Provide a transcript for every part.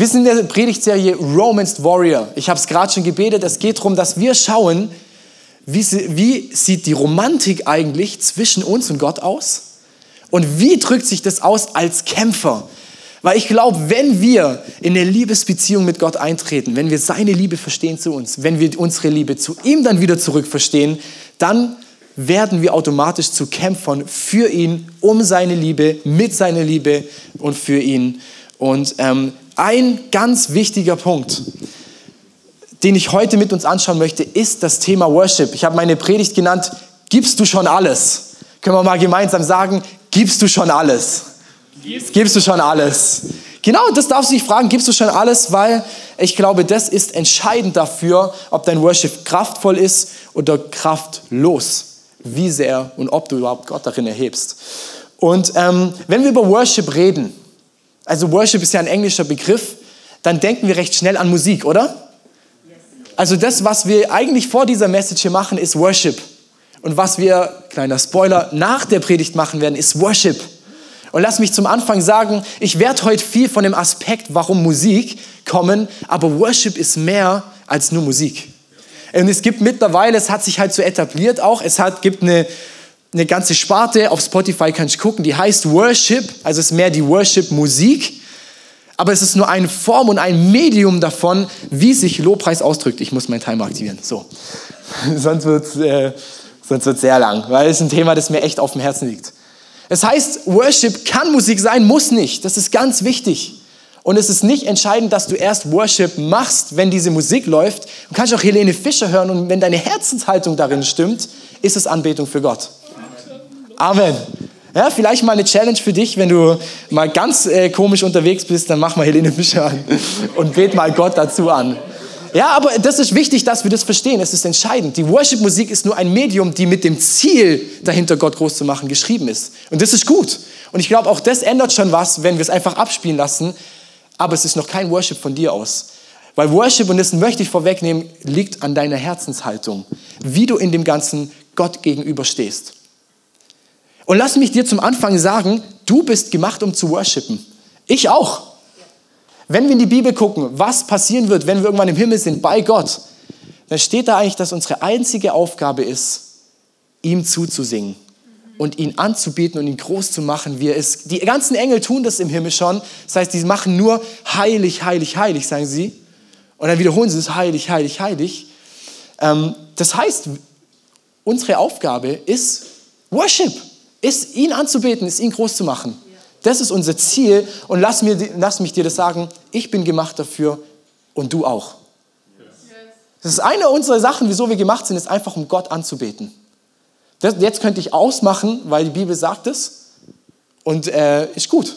Wir sind in der Predigtserie Romance Warrior. Ich habe es gerade schon gebetet. Es geht darum, dass wir schauen, wie, wie sieht die Romantik eigentlich zwischen uns und Gott aus? Und wie drückt sich das aus als Kämpfer? Weil ich glaube, wenn wir in eine Liebesbeziehung mit Gott eintreten, wenn wir seine Liebe verstehen zu uns, wenn wir unsere Liebe zu ihm dann wieder zurück verstehen, dann werden wir automatisch zu Kämpfern für ihn, um seine Liebe, mit seiner Liebe und für ihn. Und ähm, ein ganz wichtiger Punkt, den ich heute mit uns anschauen möchte, ist das Thema Worship. Ich habe meine Predigt genannt, gibst du schon alles? Können wir mal gemeinsam sagen, gibst du schon alles? Gibst du schon alles? Genau, das darfst du dich fragen, gibst du schon alles? Weil ich glaube, das ist entscheidend dafür, ob dein Worship kraftvoll ist oder kraftlos. Wie sehr und ob du überhaupt Gott darin erhebst. Und ähm, wenn wir über Worship reden, also Worship ist ja ein englischer Begriff, dann denken wir recht schnell an Musik, oder? Also das, was wir eigentlich vor dieser Message hier machen, ist Worship. Und was wir, kleiner Spoiler, nach der Predigt machen werden, ist Worship. Und lass mich zum Anfang sagen, ich werde heute viel von dem Aspekt, warum Musik kommen, aber Worship ist mehr als nur Musik. Und es gibt mittlerweile, es hat sich halt so etabliert auch, es hat, gibt eine, eine ganze Sparte, auf Spotify kann ich gucken, die heißt Worship, also ist mehr die Worship-Musik, aber es ist nur eine Form und ein Medium davon, wie sich Lobpreis ausdrückt. Ich muss meinen Timer aktivieren, so. sonst wird es äh, sehr lang, weil es ein Thema, das mir echt auf dem Herzen liegt. Es heißt, Worship kann Musik sein, muss nicht. Das ist ganz wichtig. Und es ist nicht entscheidend, dass du erst Worship machst, wenn diese Musik läuft. Du kannst auch Helene Fischer hören und wenn deine Herzenshaltung darin stimmt, ist es Anbetung für Gott. Amen. Ja, vielleicht mal eine Challenge für dich, wenn du mal ganz äh, komisch unterwegs bist, dann mach mal Helene Fischer an und bet mal Gott dazu an. Ja, aber das ist wichtig, dass wir das verstehen. Es ist entscheidend. Die Worship-Musik ist nur ein Medium, die mit dem Ziel dahinter, Gott groß zu machen, geschrieben ist. Und das ist gut. Und ich glaube, auch das ändert schon was, wenn wir es einfach abspielen lassen. Aber es ist noch kein Worship von dir aus. Weil Worship, und das möchte ich vorwegnehmen, liegt an deiner Herzenshaltung. Wie du in dem Ganzen Gott gegenüber stehst. Und lass mich dir zum Anfang sagen, du bist gemacht, um zu worshipen. Ich auch. Wenn wir in die Bibel gucken, was passieren wird, wenn wir irgendwann im Himmel sind, bei Gott, dann steht da eigentlich, dass unsere einzige Aufgabe ist, ihm zuzusingen und ihn anzubieten und ihn groß zu machen, wie er ist. Die ganzen Engel tun das im Himmel schon. Das heißt, die machen nur heilig, heilig, heilig, sagen sie. Und dann wiederholen sie es heilig, heilig, heilig. Ähm, das heißt, unsere Aufgabe ist Worship, ist ihn anzubeten, ist ihn groß zu machen. Das ist unser Ziel und lass, mir, lass mich dir das sagen, ich bin gemacht dafür und du auch. Das ist eine unserer Sachen, wieso wir gemacht sind, ist einfach, um Gott anzubeten. Das, jetzt könnte ich ausmachen, weil die Bibel sagt es und äh, ist gut.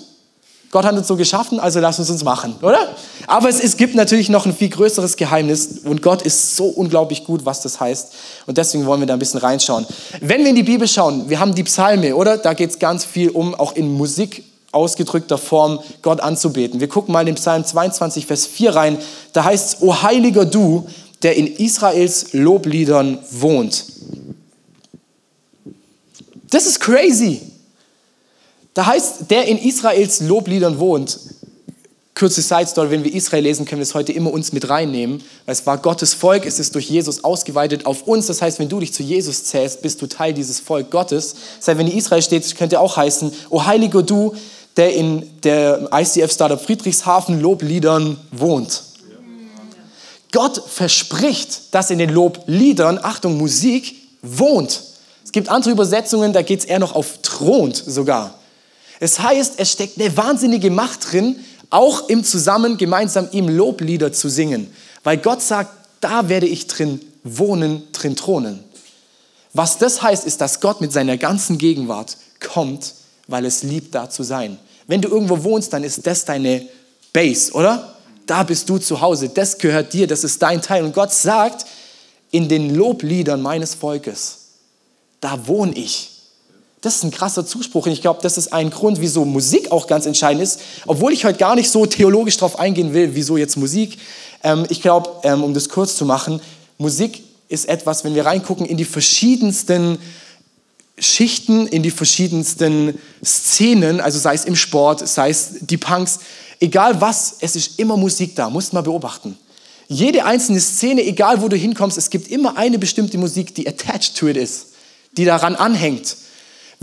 Gott hat uns so geschaffen, also lass uns uns machen, oder? Aber es, es gibt natürlich noch ein viel größeres Geheimnis und Gott ist so unglaublich gut, was das heißt. Und deswegen wollen wir da ein bisschen reinschauen. Wenn wir in die Bibel schauen, wir haben die Psalme, oder? Da geht es ganz viel um, auch in Musik ausgedrückter Form Gott anzubeten. Wir gucken mal in den Psalm 22, Vers 4 rein. Da heißt es, O heiliger du, der in Israels Lobliedern wohnt. Das ist crazy. Da heißt, der in Israels Lobliedern wohnt. Kurze Side Story, wenn wir Israel lesen, können wir es heute immer uns mit reinnehmen, weil es war Gottes Volk, es ist durch Jesus ausgeweitet auf uns. Das heißt, wenn du dich zu Jesus zählst, bist du Teil dieses Volk Gottes. Das heißt, wenn in Israel steht, könnte auch heißen, O heiliger du, der in der ICF Startup Friedrichshafen Lobliedern wohnt. Gott verspricht, dass in den Lobliedern, Achtung, Musik, wohnt. Es gibt andere Übersetzungen, da geht es eher noch auf thront sogar. Es heißt, es steckt eine wahnsinnige Macht drin, auch im Zusammen gemeinsam ihm Loblieder zu singen. Weil Gott sagt, da werde ich drin wohnen, drin thronen. Was das heißt, ist, dass Gott mit seiner ganzen Gegenwart kommt weil es liebt, da zu sein. Wenn du irgendwo wohnst, dann ist das deine Base, oder? Da bist du zu Hause, das gehört dir, das ist dein Teil. Und Gott sagt in den Lobliedern meines Volkes, da wohne ich. Das ist ein krasser Zuspruch und ich glaube, das ist ein Grund, wieso Musik auch ganz entscheidend ist, obwohl ich heute gar nicht so theologisch darauf eingehen will, wieso jetzt Musik. Ähm, ich glaube, ähm, um das kurz zu machen, Musik ist etwas, wenn wir reingucken in die verschiedensten Schichten, in die verschiedensten Szenen, also sei es im Sport, sei es die Punks, egal was, es ist immer Musik da, musst mal beobachten. Jede einzelne Szene, egal wo du hinkommst, es gibt immer eine bestimmte Musik, die attached to it ist, die daran anhängt.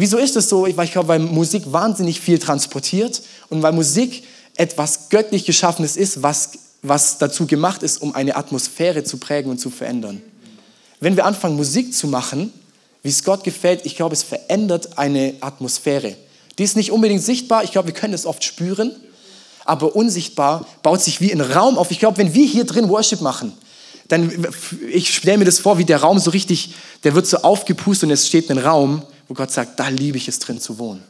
Wieso ist das so? Weil ich glaube, weil Musik wahnsinnig viel transportiert und weil Musik etwas göttlich Geschaffenes ist, was, was dazu gemacht ist, um eine Atmosphäre zu prägen und zu verändern. Wenn wir anfangen, Musik zu machen, wie es Gott gefällt, ich glaube, es verändert eine Atmosphäre. Die ist nicht unbedingt sichtbar, ich glaube, wir können es oft spüren, aber unsichtbar baut sich wie ein Raum auf. Ich glaube, wenn wir hier drin Worship machen, dann, ich stelle mir das vor, wie der Raum so richtig, der wird so aufgepustet und es steht ein Raum, wo Gott sagt, da liebe ich es drin zu wohnen.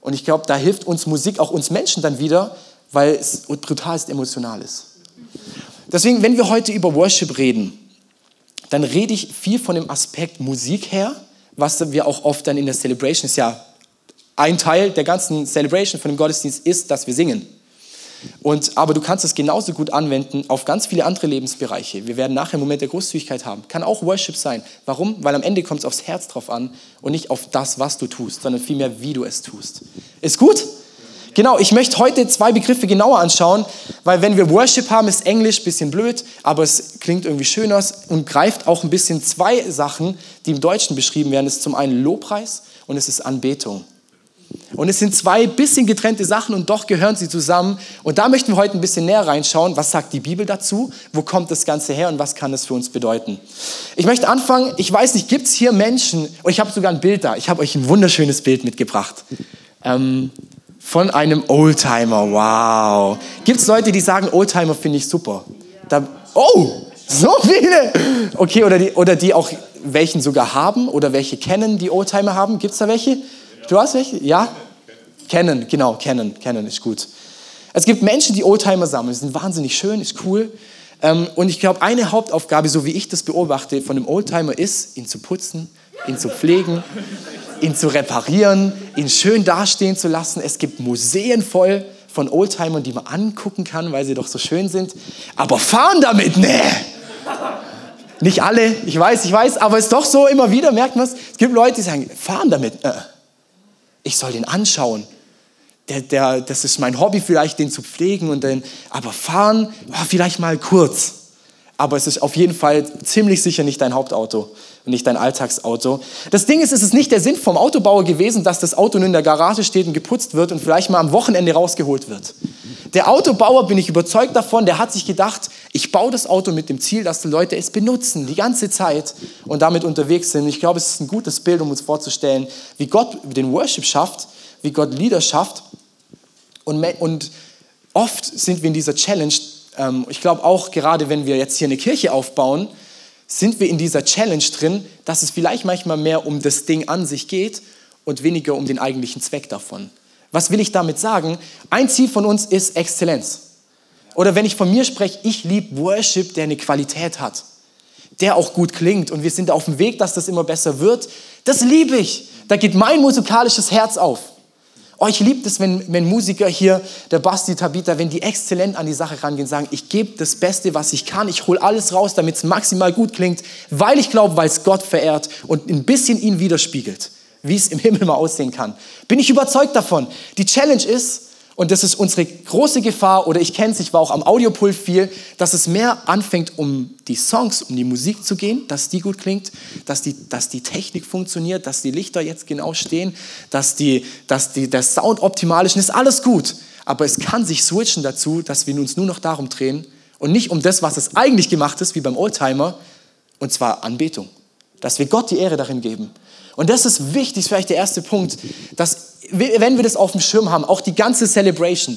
Und ich glaube, da hilft uns Musik, auch uns Menschen dann wieder, weil es brutal emotional ist. Deswegen, wenn wir heute über Worship reden, dann rede ich viel von dem Aspekt Musik her, was wir auch oft dann in der Celebration ist ja ein Teil der ganzen Celebration von dem Gottesdienst ist, dass wir singen. Und, aber du kannst es genauso gut anwenden auf ganz viele andere Lebensbereiche. Wir werden nachher einen Moment der Großzügigkeit haben. Kann auch Worship sein. Warum? Weil am Ende kommt es aufs Herz drauf an und nicht auf das, was du tust, sondern vielmehr, wie du es tust. Ist gut? Genau, ich möchte heute zwei Begriffe genauer anschauen, weil wenn wir Worship haben, ist Englisch ein bisschen blöd, aber es klingt irgendwie schöner und greift auch ein bisschen zwei Sachen, die im Deutschen beschrieben werden. Das ist zum einen Lobpreis und es ist Anbetung. Und es sind zwei bisschen getrennte Sachen und doch gehören sie zusammen. Und da möchten wir heute ein bisschen näher reinschauen. Was sagt die Bibel dazu? Wo kommt das Ganze her und was kann es für uns bedeuten? Ich möchte anfangen, ich weiß nicht, gibt es hier Menschen, und ich habe sogar ein Bild da, ich habe euch ein wunderschönes Bild mitgebracht. Ähm, von einem Oldtimer, wow. Gibt es Leute, die sagen, Oldtimer finde ich super? Da, oh, so viele. Okay, oder die, oder die auch welchen sogar haben oder welche kennen, die Oldtimer haben. Gibt es da welche? Du hast welche? Ja? Kennen, genau, kennen, kennen ist gut. Es gibt Menschen, die Oldtimer sammeln. Die sind wahnsinnig schön, ist cool. Ähm, und ich glaube, eine Hauptaufgabe, so wie ich das beobachte, von einem Oldtimer ist, ihn zu putzen, ihn zu pflegen, ihn zu reparieren, ihn schön dastehen zu lassen. Es gibt Museen voll von Oldtimern, die man angucken kann, weil sie doch so schön sind. Aber fahren damit, nee! Nicht alle, ich weiß, ich weiß, aber es ist doch so, immer wieder merkt man es. Es gibt Leute, die sagen, fahren damit. Äh ich soll den anschauen. Der, der, das ist mein Hobby, vielleicht den zu pflegen und dann, aber fahren, oh, vielleicht mal kurz. Aber es ist auf jeden Fall ziemlich sicher nicht dein Hauptauto und nicht dein Alltagsauto. Das Ding ist, es ist nicht der Sinn vom Autobauer gewesen, dass das Auto nur in der Garage steht und geputzt wird und vielleicht mal am Wochenende rausgeholt wird. Der Autobauer, bin ich überzeugt davon, der hat sich gedacht, ich baue das Auto mit dem Ziel, dass die Leute es benutzen, die ganze Zeit und damit unterwegs sind. Ich glaube, es ist ein gutes Bild, um uns vorzustellen, wie Gott den Worship schafft, wie Gott Lieder schafft. Und, und oft sind wir in dieser Challenge, ähm, ich glaube auch gerade, wenn wir jetzt hier eine Kirche aufbauen, sind wir in dieser Challenge drin, dass es vielleicht manchmal mehr um das Ding an sich geht und weniger um den eigentlichen Zweck davon. Was will ich damit sagen? Ein Ziel von uns ist Exzellenz. Oder wenn ich von mir spreche, ich liebe Worship, der eine Qualität hat, der auch gut klingt und wir sind auf dem Weg, dass das immer besser wird. Das liebe ich. Da geht mein musikalisches Herz auf. Oh, ich liebe es, wenn, wenn Musiker hier, der Basti, Tabitha, wenn die exzellent an die Sache rangehen, sagen, ich gebe das Beste, was ich kann, ich hole alles raus, damit es maximal gut klingt, weil ich glaube, weil es Gott verehrt und ein bisschen ihn widerspiegelt wie es im Himmel mal aussehen kann. Bin ich überzeugt davon. Die Challenge ist, und das ist unsere große Gefahr, oder ich kenne es, ich war auch am Audiopult viel, dass es mehr anfängt, um die Songs, um die Musik zu gehen, dass die gut klingt, dass die, dass die Technik funktioniert, dass die Lichter jetzt genau stehen, dass, die, dass die, der Sound optimal ist, und ist alles gut. Aber es kann sich switchen dazu, dass wir uns nur noch darum drehen und nicht um das, was es eigentlich gemacht ist, wie beim Oldtimer, und zwar Anbetung. Dass wir Gott die Ehre darin geben. Und das ist wichtig, ist vielleicht der erste Punkt, dass wenn wir das auf dem Schirm haben, auch die ganze Celebration,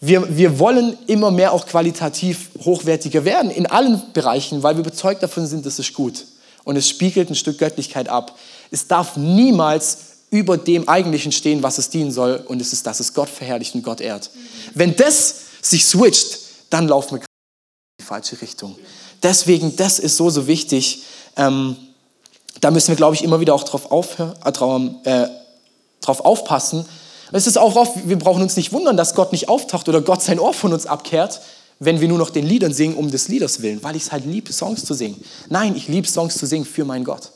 wir, wir wollen immer mehr auch qualitativ hochwertiger werden in allen Bereichen, weil wir überzeugt davon sind, das ist gut. Und es spiegelt ein Stück Göttlichkeit ab. Es darf niemals über dem Eigentlichen stehen, was es dienen soll. Und es ist, dass es Gott verherrlicht und Gott ehrt. Wenn das sich switcht, dann laufen wir in die falsche Richtung. Deswegen, das ist so, so wichtig. Ähm, da müssen wir, glaube ich, immer wieder auch drauf, aufhören, äh, drauf, äh, drauf aufpassen. Es ist auch oft, wir brauchen uns nicht wundern, dass Gott nicht auftaucht oder Gott sein Ohr von uns abkehrt, wenn wir nur noch den Liedern singen, um des Lieders willen, weil ich es halt liebe, Songs zu singen. Nein, ich liebe Songs zu singen für meinen Gott.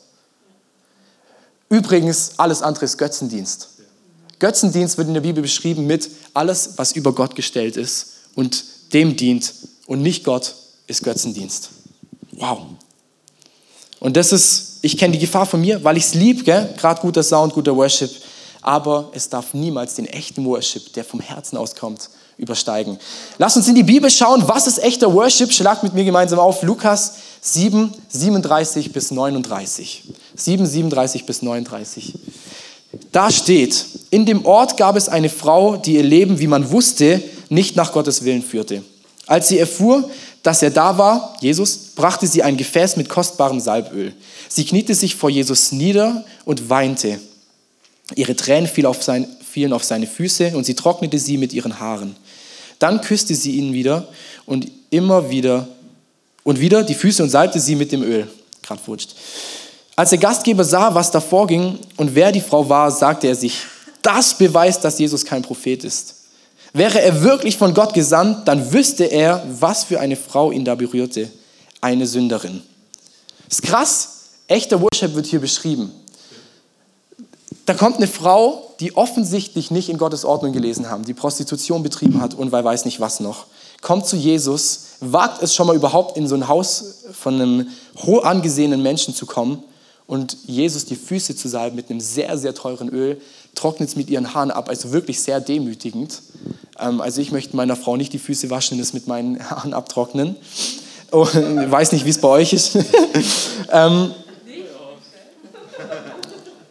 Übrigens, alles andere ist Götzendienst. Götzendienst wird in der Bibel beschrieben mit alles, was über Gott gestellt ist und dem dient und nicht Gott ist Götzendienst. Wow. Und das ist, ich kenne die Gefahr von mir, weil ich es liebe, gerade guter Sound, guter Worship, aber es darf niemals den echten Worship, der vom Herzen auskommt, übersteigen. Lass uns in die Bibel schauen, was ist echter Worship? Schlagt mit mir gemeinsam auf Lukas 7, 37 bis 39. 7, 37 bis 39. Da steht, in dem Ort gab es eine Frau, die ihr Leben, wie man wusste, nicht nach Gottes Willen führte. Als sie erfuhr, dass er da war, Jesus, brachte sie ein Gefäß mit kostbarem Salböl. Sie kniete sich vor Jesus nieder und weinte. Ihre Tränen fielen auf, sein, fielen auf seine Füße und sie trocknete sie mit ihren Haaren. Dann küsste sie ihn wieder und immer wieder und wieder die Füße und salbte sie mit dem Öl. Gerade wurscht. Als der Gastgeber sah, was da vorging und wer die Frau war, sagte er sich, das beweist, dass Jesus kein Prophet ist. Wäre er wirklich von Gott gesandt, dann wüsste er, was für eine Frau ihn da berührte. Eine Sünderin. Ist krass. Echter Worship wird hier beschrieben. Da kommt eine Frau, die offensichtlich nicht in Gottes Ordnung gelesen haben, die Prostitution betrieben hat und weil weiß nicht was noch. Kommt zu Jesus, wagt es schon mal überhaupt in so ein Haus von einem hoch angesehenen Menschen zu kommen und Jesus die Füße zu salben mit einem sehr, sehr teuren Öl, trocknet es mit ihren Haaren ab, also wirklich sehr demütigend. Ähm, also ich möchte meiner Frau nicht die Füße waschen und es mit meinen Haaren abtrocknen. Oh, weiß nicht, wie es bei euch ist. ähm,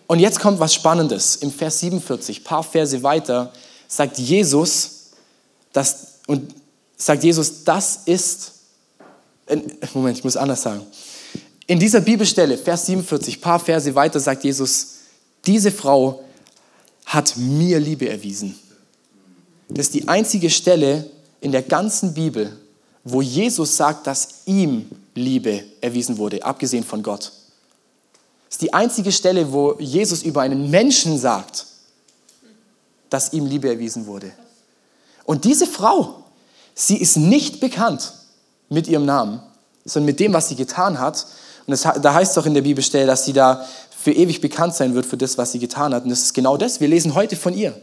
und jetzt kommt was Spannendes. Im Vers 47, paar Verse weiter, sagt Jesus, dass, und sagt Jesus, das ist, Moment, ich muss anders sagen. In dieser Bibelstelle, Vers 47, paar Verse weiter, sagt Jesus, diese Frau hat mir Liebe erwiesen. Das ist die einzige Stelle in der ganzen Bibel, wo Jesus sagt, dass ihm Liebe erwiesen wurde, abgesehen von Gott. Das ist die einzige Stelle, wo Jesus über einen Menschen sagt, dass ihm Liebe erwiesen wurde. Und diese Frau, sie ist nicht bekannt mit ihrem Namen, sondern mit dem, was sie getan hat. Und das, da heißt es doch in der Bibelstelle, dass sie da für ewig bekannt sein wird für das, was sie getan hat. Und das ist genau das. Wir lesen heute von ihr.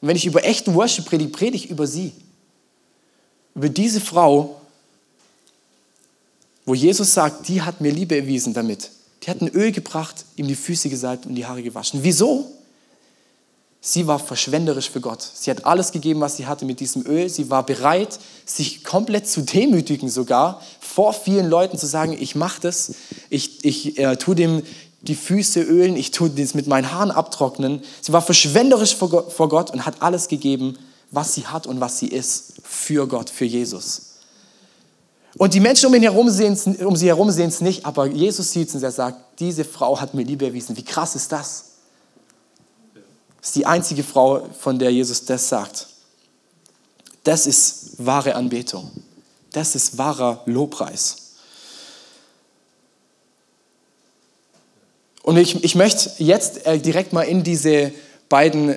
Und wenn ich über echten Worship predige, predige ich über sie. Über diese Frau, wo Jesus sagt, die hat mir Liebe erwiesen damit. Die hat ein Öl gebracht, ihm die Füße gesalbt und die Haare gewaschen. Wieso? Sie war verschwenderisch für Gott. Sie hat alles gegeben, was sie hatte mit diesem Öl. Sie war bereit, sich komplett zu demütigen sogar, vor vielen Leuten zu sagen, ich mache das, ich, ich äh, tue dem die Füße ölen, ich tue das mit meinen Haaren abtrocknen. Sie war verschwenderisch vor Gott, und hat alles gegeben, was sie hat und was sie ist, für Gott, für Jesus. Und die Menschen um, ihn herum um sie herum sehen es nicht, aber Jesus sieht es und er sagt, diese Frau hat mir Liebe erwiesen. Wie krass ist das? Das ist die einzige Frau, von der Jesus das sagt. Das ist wahre Anbetung. Das ist wahrer Lobpreis. Und ich, ich möchte jetzt äh, direkt mal in diese beiden,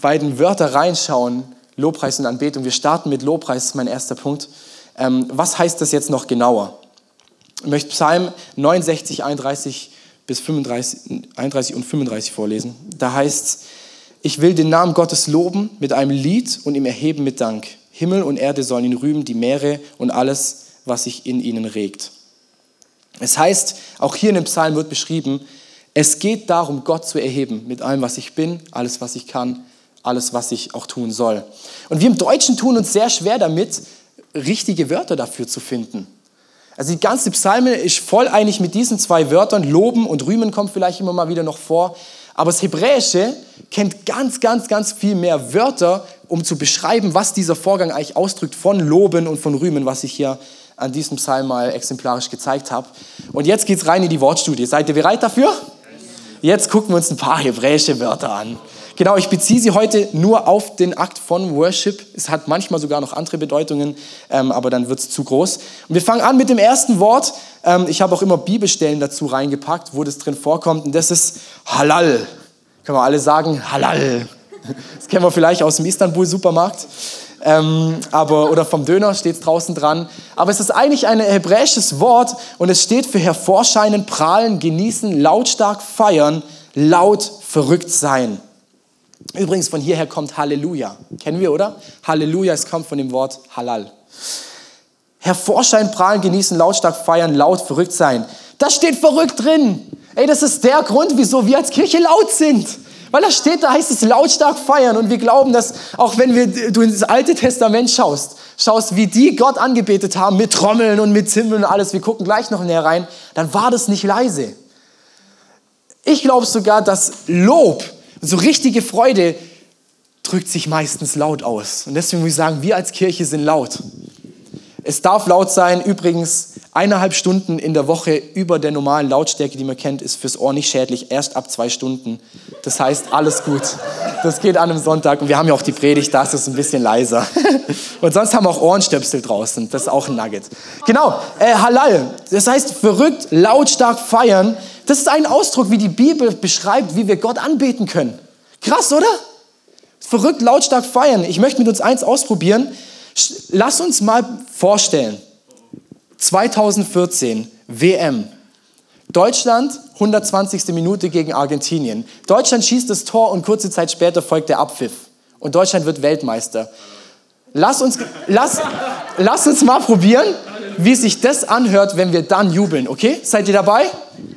beiden Wörter reinschauen, Lobpreis und Anbetung. Wir starten mit Lobpreis, mein erster Punkt. Ähm, was heißt das jetzt noch genauer? Ich möchte Psalm 69, 31 bis 35, 31 und 35 vorlesen. Da heißt es, ich will den Namen Gottes loben mit einem Lied und ihm erheben mit Dank. Himmel und Erde sollen ihn rühmen, die Meere und alles, was sich in ihnen regt. Es heißt, auch hier in dem Psalm wird beschrieben, es geht darum, Gott zu erheben mit allem, was ich bin, alles, was ich kann, alles, was ich auch tun soll. Und wir im Deutschen tun uns sehr schwer damit, richtige Wörter dafür zu finden. Also die ganze Psalme ist voll einig mit diesen zwei Wörtern. Loben und rühmen kommt vielleicht immer mal wieder noch vor. Aber das Hebräische kennt ganz, ganz, ganz viel mehr Wörter, um zu beschreiben, was dieser Vorgang eigentlich ausdrückt von Loben und von Rühmen, was ich hier an diesem Psalm mal exemplarisch gezeigt habe. Und jetzt geht es rein in die Wortstudie. Seid ihr bereit dafür? Jetzt gucken wir uns ein paar hebräische Wörter an. Genau, ich beziehe sie heute nur auf den Akt von Worship. Es hat manchmal sogar noch andere Bedeutungen, ähm, aber dann wird es zu groß. Und wir fangen an mit dem ersten Wort. Ähm, ich habe auch immer Bibelstellen dazu reingepackt, wo das drin vorkommt. Und das ist Halal. Können wir alle sagen, Halal. Das kennen wir vielleicht aus dem Istanbul-Supermarkt. Ähm, aber, oder vom Döner steht es draußen dran. Aber es ist eigentlich ein hebräisches Wort und es steht für hervorscheinen, prahlen, genießen, lautstark feiern, laut verrückt sein. Übrigens, von hierher kommt Halleluja. Kennen wir, oder? Halleluja, es kommt von dem Wort Halal. Hervorschein, prahlen, genießen, lautstark feiern, laut, verrückt sein. Da steht verrückt drin. Ey, das ist der Grund, wieso wir als Kirche laut sind. Weil da steht, da heißt es lautstark feiern. Und wir glauben, dass auch wenn wir, du ins Alte Testament schaust, schaust, wie die Gott angebetet haben mit Trommeln und mit Zimbeln und alles, wir gucken gleich noch näher rein, dann war das nicht leise. Ich glaube sogar, dass Lob, so richtige Freude, drückt sich meistens laut aus. Und deswegen muss ich sagen, wir als Kirche sind laut. Es darf laut sein. Übrigens, eineinhalb Stunden in der Woche über der normalen Lautstärke, die man kennt, ist fürs Ohr nicht schädlich. Erst ab zwei Stunden. Das heißt, alles gut. Das geht an einem Sonntag. Und wir haben ja auch die Predigt, da ist es ein bisschen leiser. Und sonst haben wir auch Ohrenstöpsel draußen. Das ist auch ein Nugget. Genau, äh, Halal. Das heißt, verrückt, lautstark feiern. Das ist ein Ausdruck, wie die Bibel beschreibt, wie wir Gott anbeten können. Krass, oder? Verrückt, lautstark feiern. Ich möchte mit uns eins ausprobieren. Lass uns mal vorstellen, 2014 WM. Deutschland, 120. Minute gegen Argentinien. Deutschland schießt das Tor und kurze Zeit später folgt der Abpfiff. Und Deutschland wird Weltmeister. Lass uns, lass, lass uns mal probieren, wie sich das anhört, wenn wir dann jubeln. Okay? Seid ihr dabei?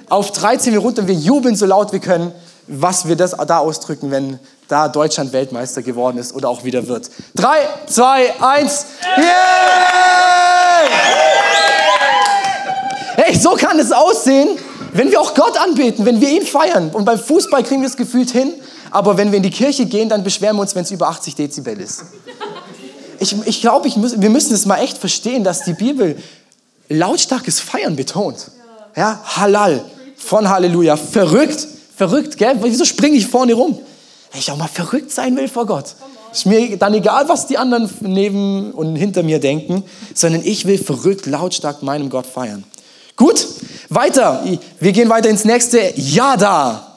Auf 13 wir runter, wir jubeln so laut wir können, was wir das da ausdrücken, wenn da Deutschland Weltmeister geworden ist oder auch wieder wird. Drei, zwei, eins. Yeah! Hey, so kann es aussehen, wenn wir auch Gott anbeten, wenn wir ihn feiern. Und beim Fußball kriegen wir es gefühlt hin, aber wenn wir in die Kirche gehen, dann beschweren wir uns, wenn es über 80 Dezibel ist. Ich, ich glaube, muss, wir müssen es mal echt verstehen, dass die Bibel lautstarkes Feiern betont. Ja, Halal, von Halleluja. Verrückt, verrückt, gell? Wieso springe ich vorne rum? Wenn ich auch mal verrückt sein will vor Gott. Ist mir dann egal, was die anderen neben und hinter mir denken, sondern ich will verrückt, lautstark meinem Gott feiern. Gut, weiter. Wir gehen weiter ins nächste. Yada.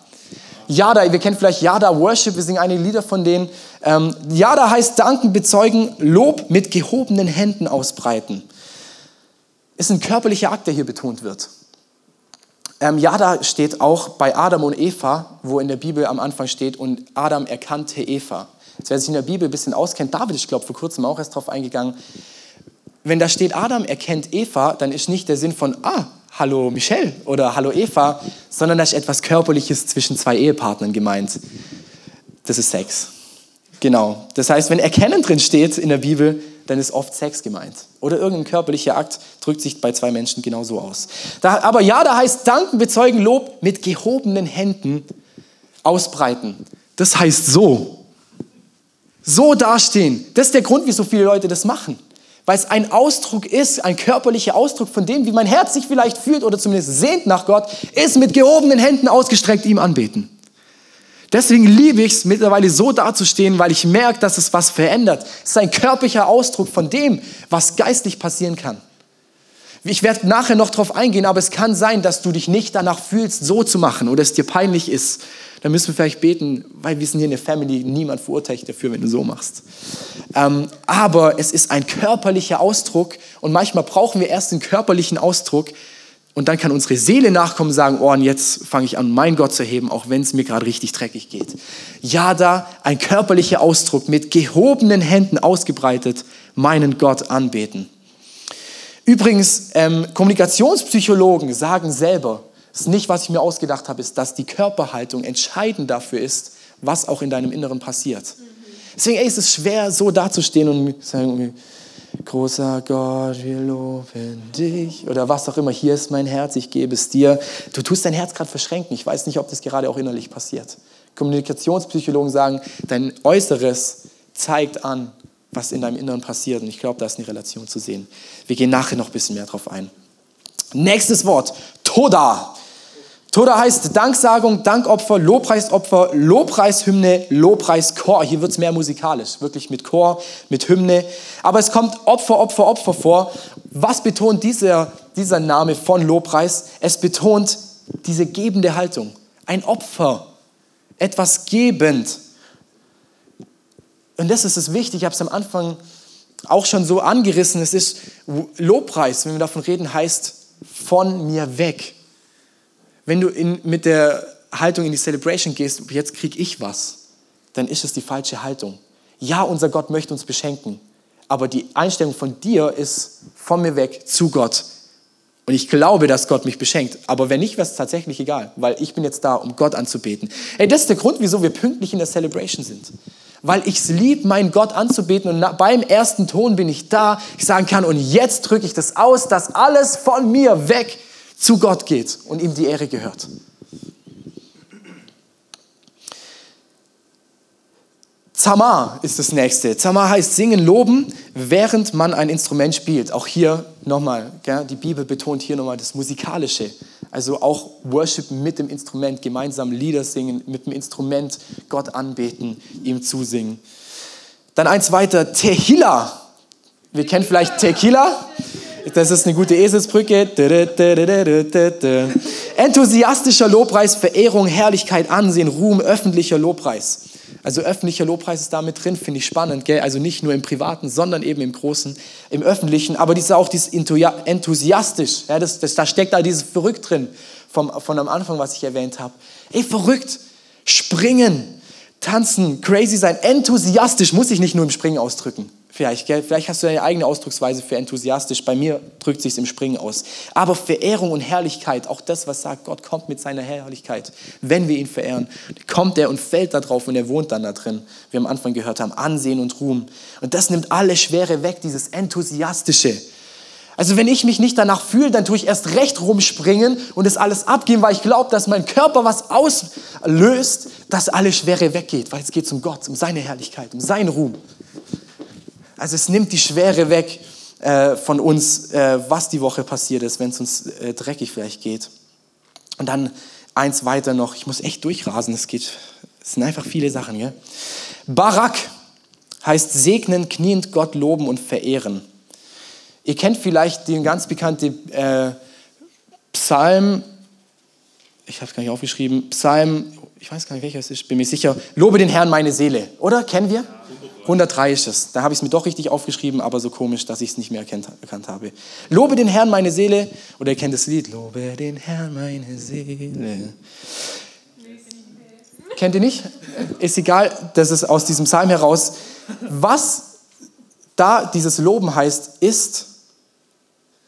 Yada, wir kennen vielleicht Yada Worship, wir singen einige Lieder von denen. Ähm, Yada heißt danken, bezeugen, Lob mit gehobenen Händen ausbreiten. Ist ein körperlicher Akt, der hier betont wird. Ähm, Yada steht auch bei Adam und Eva, wo in der Bibel am Anfang steht, und Adam erkannte Eva. Jetzt, wer sich in der Bibel ein bisschen auskennt, David, ich glaube, vor kurzem auch erst drauf eingegangen. Wenn da steht, Adam erkennt Eva, dann ist nicht der Sinn von, ah, hallo Michelle oder hallo Eva, sondern da ist etwas Körperliches zwischen zwei Ehepartnern gemeint. Das ist Sex. Genau. Das heißt, wenn Erkennen drin steht in der Bibel, dann ist oft Sex gemeint. Oder irgendein körperlicher Akt drückt sich bei zwei Menschen genauso aus. Da, aber ja, da heißt danken, bezeugen, Lob mit gehobenen Händen ausbreiten. Das heißt so. So dastehen. Das ist der Grund, wie so viele Leute das machen. Weil es ein Ausdruck ist, ein körperlicher Ausdruck von dem, wie mein Herz sich vielleicht fühlt oder zumindest sehnt nach Gott, ist mit gehobenen Händen ausgestreckt ihm anbeten. Deswegen liebe ich es mittlerweile so dazustehen, weil ich merke, dass es was verändert. Es ist ein körperlicher Ausdruck von dem, was geistlich passieren kann. Ich werde nachher noch darauf eingehen, aber es kann sein, dass du dich nicht danach fühlst, so zu machen oder es dir peinlich ist. Dann müssen wir vielleicht beten, weil wir sind hier eine Family, niemand verurteilt dich dafür, wenn du so machst. Ähm, aber es ist ein körperlicher Ausdruck und manchmal brauchen wir erst einen körperlichen Ausdruck, und dann kann unsere Seele nachkommen und sagen, oh, und jetzt fange ich an, mein Gott zu heben, auch wenn es mir gerade richtig dreckig geht. Ja, da ein körperlicher Ausdruck mit gehobenen Händen ausgebreitet, meinen Gott anbeten. Übrigens, ähm, Kommunikationspsychologen sagen selber, das ist nicht, was ich mir ausgedacht habe, ist, dass die Körperhaltung entscheidend dafür ist, was auch in deinem Inneren passiert. Deswegen ey, ist es schwer, so dazustehen und sagen, großer Gott, wir loben dich oder was auch immer, hier ist mein Herz, ich gebe es dir. Du tust dein Herz gerade verschränken. Ich weiß nicht, ob das gerade auch innerlich passiert. Kommunikationspsychologen sagen, dein Äußeres zeigt an, was in deinem Inneren passiert. Und ich glaube, da ist eine Relation zu sehen. Wir gehen nachher noch ein bisschen mehr drauf ein. Nächstes Wort, Toda. Toda heißt Danksagung, Dankopfer, Lobpreisopfer, Lobpreishymne, Lobpreischor. Hier wird es mehr musikalisch, wirklich mit Chor, mit Hymne. Aber es kommt Opfer, Opfer, Opfer vor. Was betont dieser, dieser Name von Lobpreis? Es betont diese gebende Haltung. Ein Opfer, etwas gebend. Und das ist es wichtig, ich habe es am Anfang auch schon so angerissen. Es ist Lobpreis, wenn wir davon reden, heißt von mir weg wenn du in, mit der Haltung in die Celebration gehst, jetzt kriege ich was. dann ist es die falsche Haltung. Ja, unser Gott möchte uns beschenken, aber die Einstellung von dir ist von mir weg zu Gott. Und ich glaube, dass Gott mich beschenkt. Aber wenn nicht, wäre es tatsächlich egal, weil ich bin jetzt da, um Gott anzubeten. Ey, das ist der Grund, wieso wir pünktlich in der Celebration sind. Weil ich es lieb, meinen Gott anzubeten und beim ersten Ton bin ich da, ich sagen kann, und jetzt drücke ich das aus, dass alles von mir weg zu Gott geht und ihm die Ehre gehört. Zamar ist das nächste. Zamar heißt singen, loben, während man ein Instrument spielt. Auch hier nochmal, die Bibel betont hier nochmal das Musikalische. Also auch Worship mit dem Instrument, gemeinsam Lieder singen, mit dem Instrument Gott anbeten, ihm zusingen. Dann eins weiter, Tehila. Wir kennen vielleicht Tequila. Das ist eine gute Eselsbrücke. Enthusiastischer Lobpreis, Verehrung, Herrlichkeit, Ansehen, Ruhm, öffentlicher Lobpreis. Also öffentlicher Lobpreis ist da mit drin, finde ich spannend. Gell? Also nicht nur im Privaten, sondern eben im Großen, im Öffentlichen. Aber dies auch dieses enthusiastisch. Ja, das, das, da steckt da dieses Verrückt drin, vom, von am Anfang, was ich erwähnt habe. Ey, verrückt, springen, tanzen, crazy sein, enthusiastisch muss ich nicht nur im Springen ausdrücken. Vielleicht, gell? Vielleicht hast du deine eigene Ausdrucksweise für enthusiastisch. Bei mir drückt sich im Springen aus. Aber Verehrung und Herrlichkeit, auch das, was sagt, Gott kommt mit seiner Herrlichkeit, wenn wir ihn verehren, kommt er und fällt da drauf und er wohnt dann da drin. Wir am Anfang gehört haben, Ansehen und Ruhm. Und das nimmt alle Schwere weg, dieses enthusiastische. Also wenn ich mich nicht danach fühle, dann tue ich erst recht rumspringen und es alles abgeben, weil ich glaube, dass mein Körper was auslöst, dass alle Schwere weggeht, weil es geht um Gott, um seine Herrlichkeit, um seinen Ruhm. Also es nimmt die Schwere weg äh, von uns, äh, was die Woche passiert ist, wenn es uns äh, dreckig vielleicht geht. Und dann eins weiter noch, ich muss echt durchrasen, es geht, es sind einfach viele Sachen. Gell? Barak heißt segnen, kniend, Gott loben und verehren. Ihr kennt vielleicht den ganz bekannten äh, Psalm, ich habe es gar nicht aufgeschrieben, Psalm, ich weiß gar nicht welcher es ist, bin mir sicher, lobe den Herrn meine Seele, oder? Kennen wir? 103 ist es. Da habe ich es mir doch richtig aufgeschrieben, aber so komisch, dass ich es nicht mehr erkannt, erkannt habe. Lobe den Herrn meine Seele, oder ihr kennt das Lied, Lobe den Herrn meine Seele. Kennt ihr nicht? Ist egal, das ist aus diesem Psalm heraus. Was da dieses Loben heißt, ist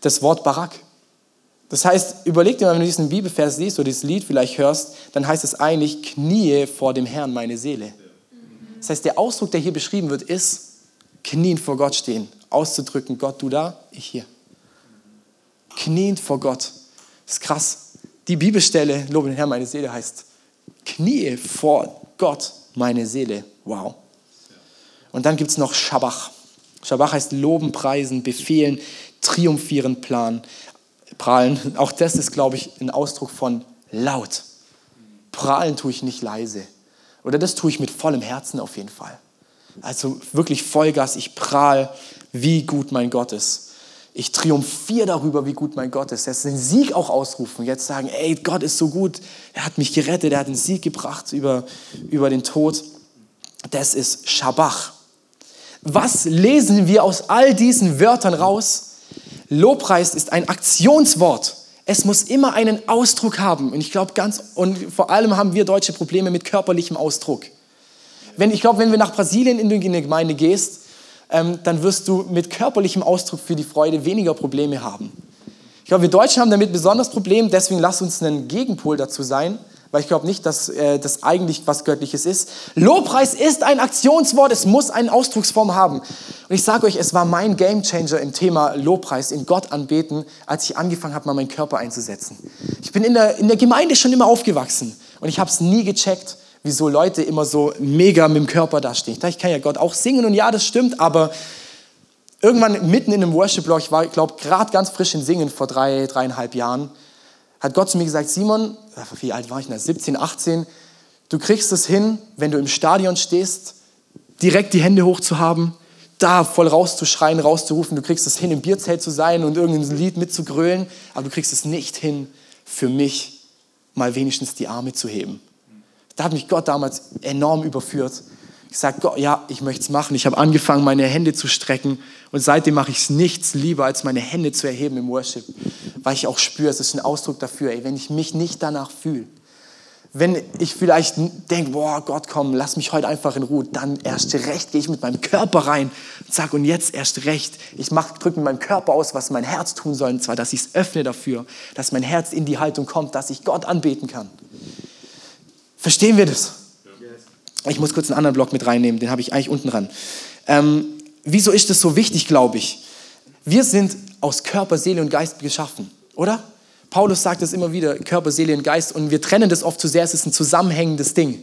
das Wort Barak. Das heißt, überleg dir mal, wenn du diesen Bibelvers liest oder dieses Lied vielleicht hörst, dann heißt es eigentlich, knie vor dem Herrn meine Seele. Das heißt, der Ausdruck, der hier beschrieben wird, ist knien vor Gott stehen, auszudrücken, Gott, du da, ich hier. Knien vor Gott. Das ist krass. Die Bibelstelle, lobe den Herrn, meine Seele, heißt, knie vor Gott, meine Seele. Wow. Und dann gibt es noch Schabach. Schabach heißt loben, preisen, befehlen, triumphieren, planen, prahlen. Auch das ist, glaube ich, ein Ausdruck von laut. Prahlen tue ich nicht leise. Oder das tue ich mit vollem Herzen auf jeden Fall. Also wirklich Vollgas, ich prahl, wie gut mein Gott ist. Ich triumphiere darüber, wie gut mein Gott ist. Jetzt den Sieg auch ausrufen. Jetzt sagen, ey, Gott ist so gut. Er hat mich gerettet. Er hat den Sieg gebracht über, über den Tod. Das ist Schabach. Was lesen wir aus all diesen Wörtern raus? Lobpreis ist ein Aktionswort. Es muss immer einen Ausdruck haben. Und ich glaube ganz, und vor allem haben wir Deutsche Probleme mit körperlichem Ausdruck. Wenn, ich glaube, wenn wir nach Brasilien in die Gemeinde gehst, ähm, dann wirst du mit körperlichem Ausdruck für die Freude weniger Probleme haben. Ich glaube, wir Deutschen haben damit besonders Problem, deswegen lass uns einen Gegenpol dazu sein weil ich glaube nicht, dass äh, das eigentlich was Göttliches ist. Lobpreis ist ein Aktionswort, es muss eine Ausdrucksform haben. Und ich sage euch, es war mein Gamechanger im Thema Lobpreis, in Gott anbeten, als ich angefangen habe, mal meinen Körper einzusetzen. Ich bin in der, in der Gemeinde schon immer aufgewachsen und ich habe es nie gecheckt, wieso Leute immer so mega mit dem Körper dastehen. Ich kann ja Gott auch singen und ja, das stimmt, aber irgendwann mitten in einem Worship-Blog, ich war, glaube gerade ganz frisch in Singen vor drei, dreieinhalb Jahren, hat Gott zu mir gesagt, Simon, wie alt war ich denn? 17, 18, du kriegst es hin, wenn du im Stadion stehst, direkt die Hände hoch zu haben, da voll rauszuschreien, rauszurufen. Du kriegst es hin, im Bierzelt zu sein und irgendein Lied mitzugrölen, aber du kriegst es nicht hin, für mich mal wenigstens die Arme zu heben. Da hat mich Gott damals enorm überführt. Ich sage, Gott, ja, ich möchte es machen. Ich habe angefangen, meine Hände zu strecken und seitdem mache ich es nichts lieber, als meine Hände zu erheben im Worship, weil ich auch spüre, es ist ein Ausdruck dafür, ey, wenn ich mich nicht danach fühle, Wenn ich vielleicht denke, boah, Gott, komm, lass mich heute einfach in Ruhe, dann erst recht gehe ich mit meinem Körper rein und sage, und jetzt erst recht. Ich drücke mit meinem Körper aus, was mein Herz tun soll, und zwar, dass ich es öffne dafür, dass mein Herz in die Haltung kommt, dass ich Gott anbeten kann. Verstehen wir das? Ich muss kurz einen anderen Block mit reinnehmen, den habe ich eigentlich unten dran. Ähm, wieso ist das so wichtig, glaube ich? Wir sind aus Körper, Seele und Geist geschaffen, oder? Paulus sagt es immer wieder, Körper, Seele und Geist, und wir trennen das oft zu sehr, es ist ein zusammenhängendes Ding.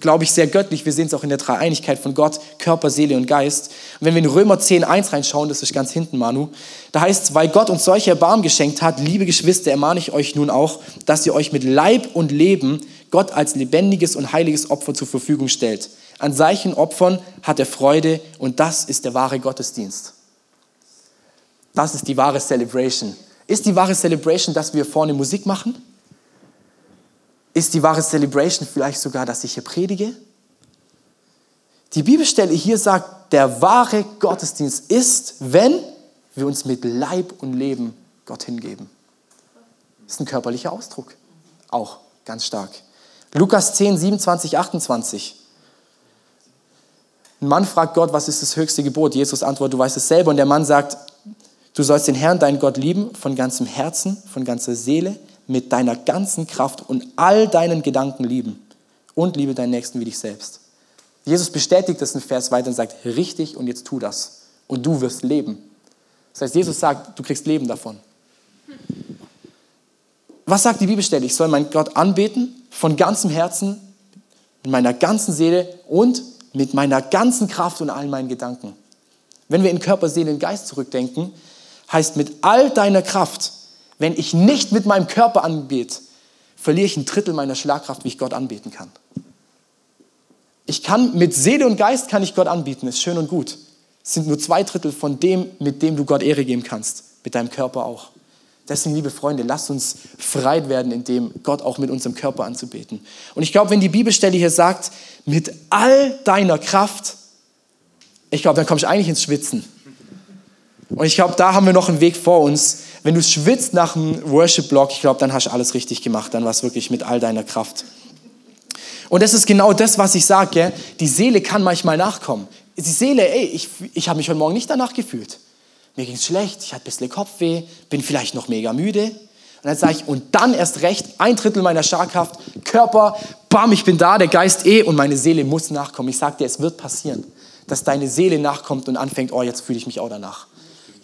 Glaube ich, sehr göttlich. Wir sehen es auch in der Dreieinigkeit von Gott, Körper, Seele und Geist. Und wenn wir in Römer 10, 1 reinschauen, das ist ganz hinten, Manu, da heißt es, weil Gott uns solche Erbarmen geschenkt hat, liebe Geschwister, ermahne ich euch nun auch, dass ihr euch mit Leib und Leben Gott als lebendiges und heiliges Opfer zur Verfügung stellt. An solchen Opfern hat er Freude und das ist der wahre Gottesdienst. Das ist die wahre Celebration. Ist die wahre Celebration, dass wir vorne Musik machen? Ist die wahre Celebration vielleicht sogar, dass ich hier predige? Die Bibelstelle hier sagt, der wahre Gottesdienst ist, wenn wir uns mit Leib und Leben Gott hingeben. Das ist ein körperlicher Ausdruck. Auch ganz stark. Lukas 10, 27, 28. Ein Mann fragt Gott, was ist das höchste Gebot? Jesus antwortet, du weißt es selber. Und der Mann sagt, Du sollst den Herrn, deinen Gott, lieben von ganzem Herzen, von ganzer Seele, mit deiner ganzen Kraft und all deinen Gedanken lieben. Und liebe deinen Nächsten wie dich selbst. Jesus bestätigt das in Vers weiter und sagt, richtig und jetzt tu das. Und du wirst leben. Das heißt, Jesus sagt, du kriegst Leben davon. Was sagt die Bibelstelle? Ich soll meinen Gott anbeten von ganzem Herzen, mit meiner ganzen Seele und mit meiner ganzen Kraft und all meinen Gedanken. Wenn wir in Körper, Seele und Geist zurückdenken, heißt mit all deiner Kraft, wenn ich nicht mit meinem Körper anbete, verliere ich ein Drittel meiner Schlagkraft, wie ich Gott anbeten kann. Ich kann mit Seele und Geist kann ich Gott anbieten, ist schön und gut. Es sind nur zwei Drittel von dem, mit dem du Gott Ehre geben kannst, mit deinem Körper auch. Deswegen, liebe Freunde, lasst uns frei werden, in dem Gott auch mit unserem Körper anzubeten. Und ich glaube, wenn die Bibelstelle hier sagt, mit all deiner Kraft, ich glaube, dann komme ich eigentlich ins Schwitzen. Und ich glaube, da haben wir noch einen Weg vor uns. Wenn du schwitzt nach einem Worship-Block, ich glaube, dann hast du alles richtig gemacht. Dann war es wirklich mit all deiner Kraft. Und das ist genau das, was ich sage. Die Seele kann manchmal nachkommen. Die Seele, ey, ich, ich habe mich heute Morgen nicht danach gefühlt. Mir ging es schlecht, ich hatte ein bisschen Kopfweh, bin vielleicht noch mega müde. Und dann sage ich, und dann erst recht, ein Drittel meiner Schlagkraft, Körper, bam, ich bin da, der Geist eh, und meine Seele muss nachkommen. Ich sage dir, es wird passieren, dass deine Seele nachkommt und anfängt, oh, jetzt fühle ich mich auch danach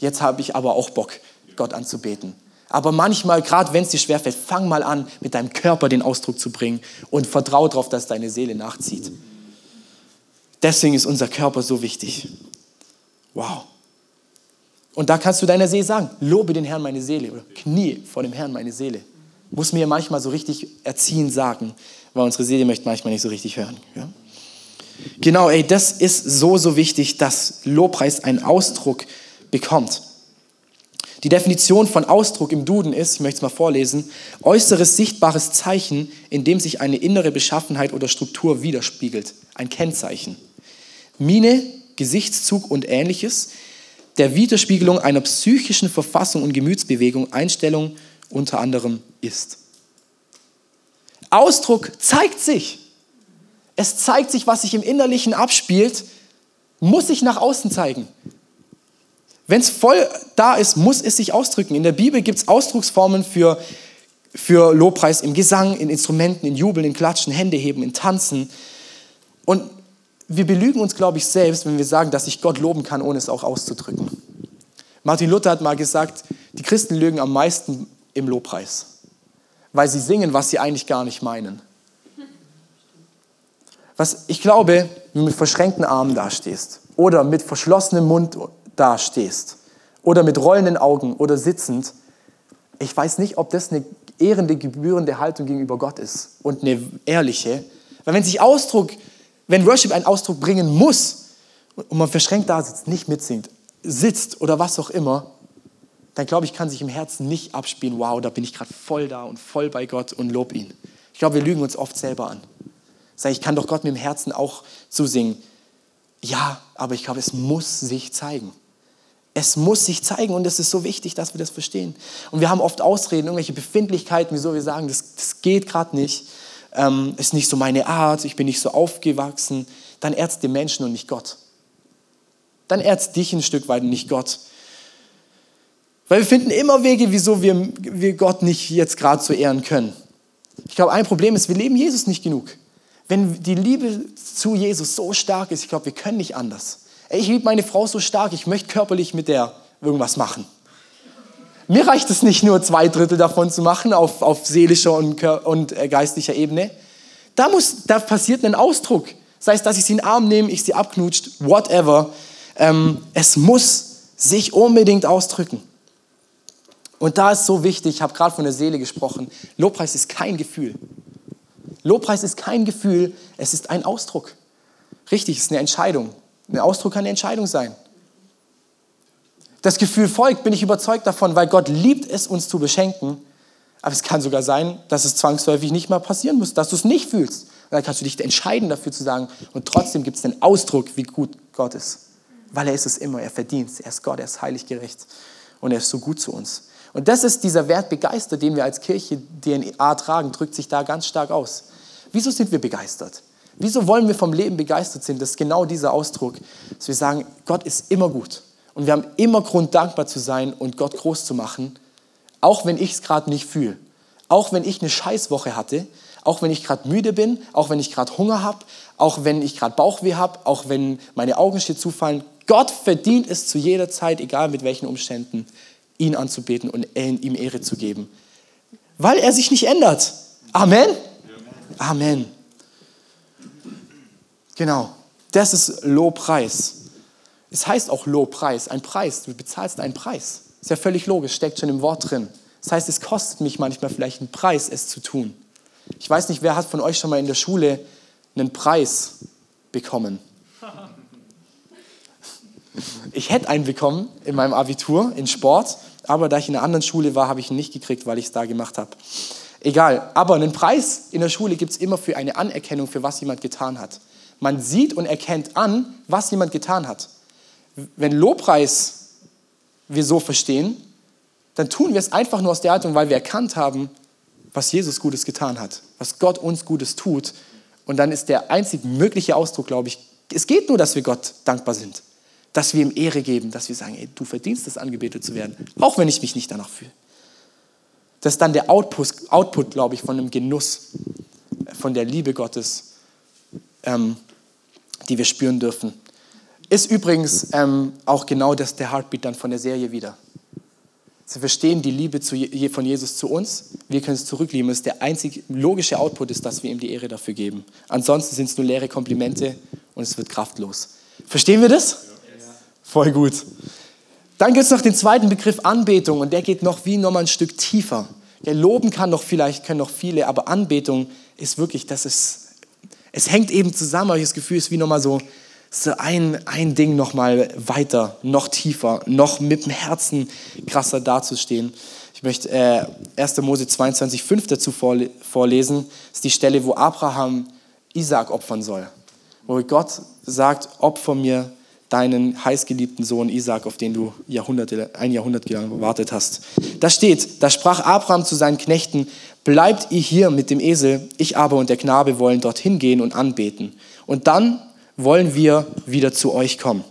jetzt habe ich aber auch Bock, Gott anzubeten. Aber manchmal, gerade wenn es dir schwerfällt, fang mal an, mit deinem Körper den Ausdruck zu bringen und vertraue darauf, dass deine Seele nachzieht. Deswegen ist unser Körper so wichtig. Wow. Und da kannst du deiner Seele sagen, lobe den Herrn meine Seele oder knie vor dem Herrn meine Seele. Muss mir manchmal so richtig erziehen sagen, weil unsere Seele möchte manchmal nicht so richtig hören. Ja? Genau, ey, das ist so, so wichtig, dass Lobpreis einen Ausdruck bekommt. Die Definition von Ausdruck im Duden ist, ich möchte es mal vorlesen, äußeres sichtbares Zeichen, in dem sich eine innere Beschaffenheit oder Struktur widerspiegelt. Ein Kennzeichen. Mine, Gesichtszug und ähnliches, der Widerspiegelung einer psychischen Verfassung und Gemütsbewegung, Einstellung unter anderem ist. Ausdruck zeigt sich. Es zeigt sich, was sich im Innerlichen abspielt, muss sich nach außen zeigen. Wenn es voll da ist, muss es sich ausdrücken. In der Bibel gibt es Ausdrucksformen für, für Lobpreis im Gesang, in Instrumenten, in Jubeln, in Klatschen, Hände heben, in Tanzen. Und wir belügen uns, glaube ich, selbst, wenn wir sagen, dass ich Gott loben kann, ohne es auch auszudrücken. Martin Luther hat mal gesagt, die Christen lügen am meisten im Lobpreis, weil sie singen, was sie eigentlich gar nicht meinen. Was ich glaube, wenn du mit verschränkten Armen dastehst oder mit verschlossenem Mund dastehst oder mit rollenden Augen oder sitzend, ich weiß nicht, ob das eine ehrende, gebührende Haltung gegenüber Gott ist und eine ehrliche. Weil wenn sich Ausdruck, wenn Worship einen Ausdruck bringen muss und man verschränkt da sitzt, nicht mitsingt, sitzt oder was auch immer, dann glaube ich, kann sich im Herzen nicht abspielen, wow, da bin ich gerade voll da und voll bei Gott und lob ihn. Ich glaube, wir lügen uns oft selber an. Sag, ich kann doch Gott mit dem Herzen auch zusingen. Ja, aber ich glaube, es muss sich zeigen. Es muss sich zeigen und es ist so wichtig, dass wir das verstehen. Und wir haben oft Ausreden, irgendwelche Befindlichkeiten, wieso wir sagen, das, das geht gerade nicht. Ähm, ist nicht so meine Art, ich bin nicht so aufgewachsen, dann ehrst den Menschen und nicht Gott. Dann ehrst dich ein Stück weit und nicht Gott. Weil wir finden immer Wege, wieso wir, wir Gott nicht jetzt gerade so ehren können. Ich glaube, ein Problem ist, wir leben Jesus nicht genug. Wenn die Liebe zu Jesus so stark ist, ich glaube, wir können nicht anders. Ich liebe meine Frau so stark, ich möchte körperlich mit der irgendwas machen. Mir reicht es nicht nur zwei Drittel davon zu machen auf, auf seelischer und, und äh, geistlicher Ebene. Da, muss, da passiert ein Ausdruck. Sei es, dass ich sie in den Arm nehme, ich sie abknutscht, whatever. Ähm, es muss sich unbedingt ausdrücken. Und da ist so wichtig, ich habe gerade von der Seele gesprochen, Lobpreis ist kein Gefühl. Lobpreis ist kein Gefühl, es ist ein Ausdruck. Richtig, es ist eine Entscheidung. Ein Ausdruck kann eine Entscheidung sein. Das Gefühl folgt, bin ich überzeugt davon, weil Gott liebt es, uns zu beschenken. Aber es kann sogar sein, dass es zwangsläufig nicht mal passieren muss, dass du es nicht fühlst. Und dann kannst du dich entscheiden, dafür zu sagen, und trotzdem gibt es den Ausdruck, wie gut Gott ist. Weil er ist es immer, er verdient es. Er ist Gott, er ist heilig gerecht. Und er ist so gut zu uns. Und das ist dieser Wert begeistert, den wir als Kirche DNA tragen, drückt sich da ganz stark aus. Wieso sind wir begeistert? Wieso wollen wir vom Leben begeistert sein? Das ist genau dieser Ausdruck, dass wir sagen, Gott ist immer gut. Und wir haben immer Grund, dankbar zu sein und Gott groß zu machen, auch wenn ich es gerade nicht fühle. Auch wenn ich eine Scheißwoche hatte, auch wenn ich gerade müde bin, auch wenn ich gerade Hunger habe, auch wenn ich gerade Bauchweh habe, auch wenn meine Augen schier zufallen. Gott verdient es zu jeder Zeit, egal mit welchen Umständen, ihn anzubeten und ihm Ehre zu geben. Weil er sich nicht ändert. Amen? Amen. Genau. Das ist Lobpreis. Es heißt auch Lobpreis, ein Preis. Du bezahlst einen Preis. Ist ja völlig logisch, steckt schon im Wort drin. Das heißt, es kostet mich manchmal vielleicht einen Preis, es zu tun. Ich weiß nicht, wer hat von euch schon mal in der Schule einen Preis bekommen? Ich hätte einen bekommen in meinem Abitur in Sport, aber da ich in einer anderen Schule war, habe ich ihn nicht gekriegt, weil ich es da gemacht habe. Egal, aber einen Preis in der Schule gibt es immer für eine Anerkennung, für was jemand getan hat. Man sieht und erkennt an, was jemand getan hat wenn Lobpreis wir so verstehen, dann tun wir es einfach nur aus der Haltung, weil wir erkannt haben, was Jesus Gutes getan hat, was Gott uns Gutes tut. Und dann ist der einzig mögliche Ausdruck, glaube ich, es geht nur, dass wir Gott dankbar sind, dass wir ihm Ehre geben, dass wir sagen, ey, du verdienst es, angebetet zu werden, auch wenn ich mich nicht danach fühle. Das ist dann der Output, Output glaube ich, von einem Genuss, von der Liebe Gottes, ähm, die wir spüren dürfen. Ist übrigens ähm, auch genau das der Heartbeat dann von der Serie wieder. Sie verstehen die Liebe zu, von Jesus zu uns, wir können es zurücklieben. Das ist der einzige logische Output ist, dass wir ihm die Ehre dafür geben. Ansonsten sind es nur leere Komplimente und es wird kraftlos. Verstehen wir das? Ja. Voll gut. Dann gibt es noch den zweiten Begriff Anbetung und der geht noch wie nochmal ein Stück tiefer. Ja, loben kann noch vielleicht, können noch viele, aber Anbetung ist wirklich, das ist, es hängt eben zusammen, aber ich das Gefühl, es ist wie nochmal so, so ein, ein Ding noch mal weiter, noch tiefer, noch mit dem Herzen krasser dazustehen. Ich möchte äh, 1. Mose 22, 5 dazu vorlesen. Das ist die Stelle, wo Abraham Isaac opfern soll. Wo Gott sagt, opfer mir deinen heißgeliebten Sohn Isaac, auf den du Jahrhunderte, ein Jahrhundert lang gewartet hast. Da steht, da sprach Abraham zu seinen Knechten, bleibt ihr hier mit dem Esel, ich aber und der Knabe wollen dorthin gehen und anbeten. Und dann wollen wir wieder zu euch kommen.